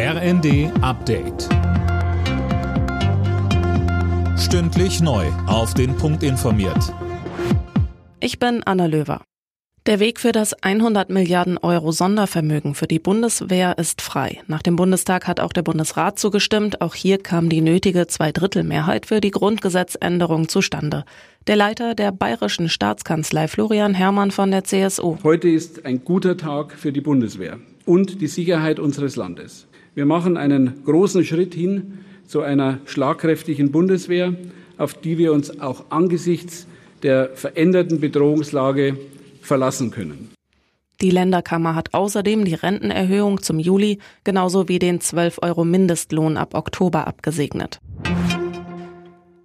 RND Update. Stündlich neu. Auf den Punkt informiert. Ich bin Anna Löwer. Der Weg für das 100 Milliarden Euro Sondervermögen für die Bundeswehr ist frei. Nach dem Bundestag hat auch der Bundesrat zugestimmt. Auch hier kam die nötige Zweidrittelmehrheit für die Grundgesetzänderung zustande. Der Leiter der Bayerischen Staatskanzlei Florian Herrmann von der CSU. Heute ist ein guter Tag für die Bundeswehr und die Sicherheit unseres Landes. Wir machen einen großen Schritt hin zu einer schlagkräftigen Bundeswehr, auf die wir uns auch angesichts der veränderten Bedrohungslage verlassen können. Die Länderkammer hat außerdem die Rentenerhöhung zum Juli genauso wie den 12 Euro Mindestlohn ab Oktober abgesegnet.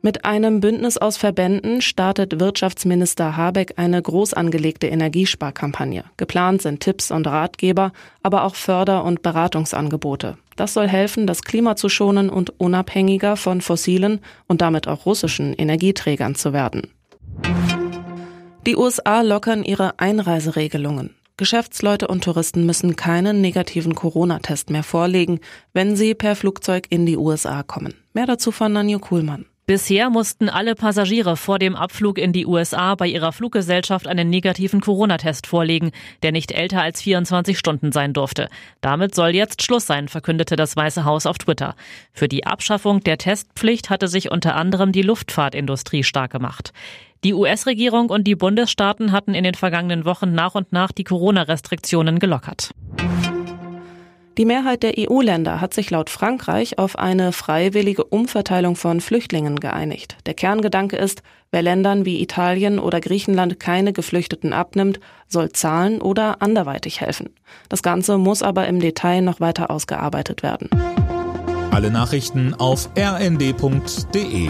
Mit einem Bündnis aus Verbänden startet Wirtschaftsminister Habeck eine groß angelegte Energiesparkampagne. Geplant sind Tipps und Ratgeber, aber auch Förder- und Beratungsangebote. Das soll helfen, das Klima zu schonen und unabhängiger von fossilen und damit auch russischen Energieträgern zu werden. Die USA lockern ihre Einreiseregelungen. Geschäftsleute und Touristen müssen keinen negativen Corona-Test mehr vorlegen, wenn sie per Flugzeug in die USA kommen. Mehr dazu von Nanjo Kuhlmann. Bisher mussten alle Passagiere vor dem Abflug in die USA bei ihrer Fluggesellschaft einen negativen Corona-Test vorlegen, der nicht älter als 24 Stunden sein durfte. Damit soll jetzt Schluss sein, verkündete das Weiße Haus auf Twitter. Für die Abschaffung der Testpflicht hatte sich unter anderem die Luftfahrtindustrie stark gemacht. Die US-Regierung und die Bundesstaaten hatten in den vergangenen Wochen nach und nach die Corona-Restriktionen gelockert. Die Mehrheit der EU-Länder hat sich laut Frankreich auf eine freiwillige Umverteilung von Flüchtlingen geeinigt. Der Kerngedanke ist, wer Ländern wie Italien oder Griechenland keine Geflüchteten abnimmt, soll zahlen oder anderweitig helfen. Das Ganze muss aber im Detail noch weiter ausgearbeitet werden. Alle Nachrichten auf rnd.de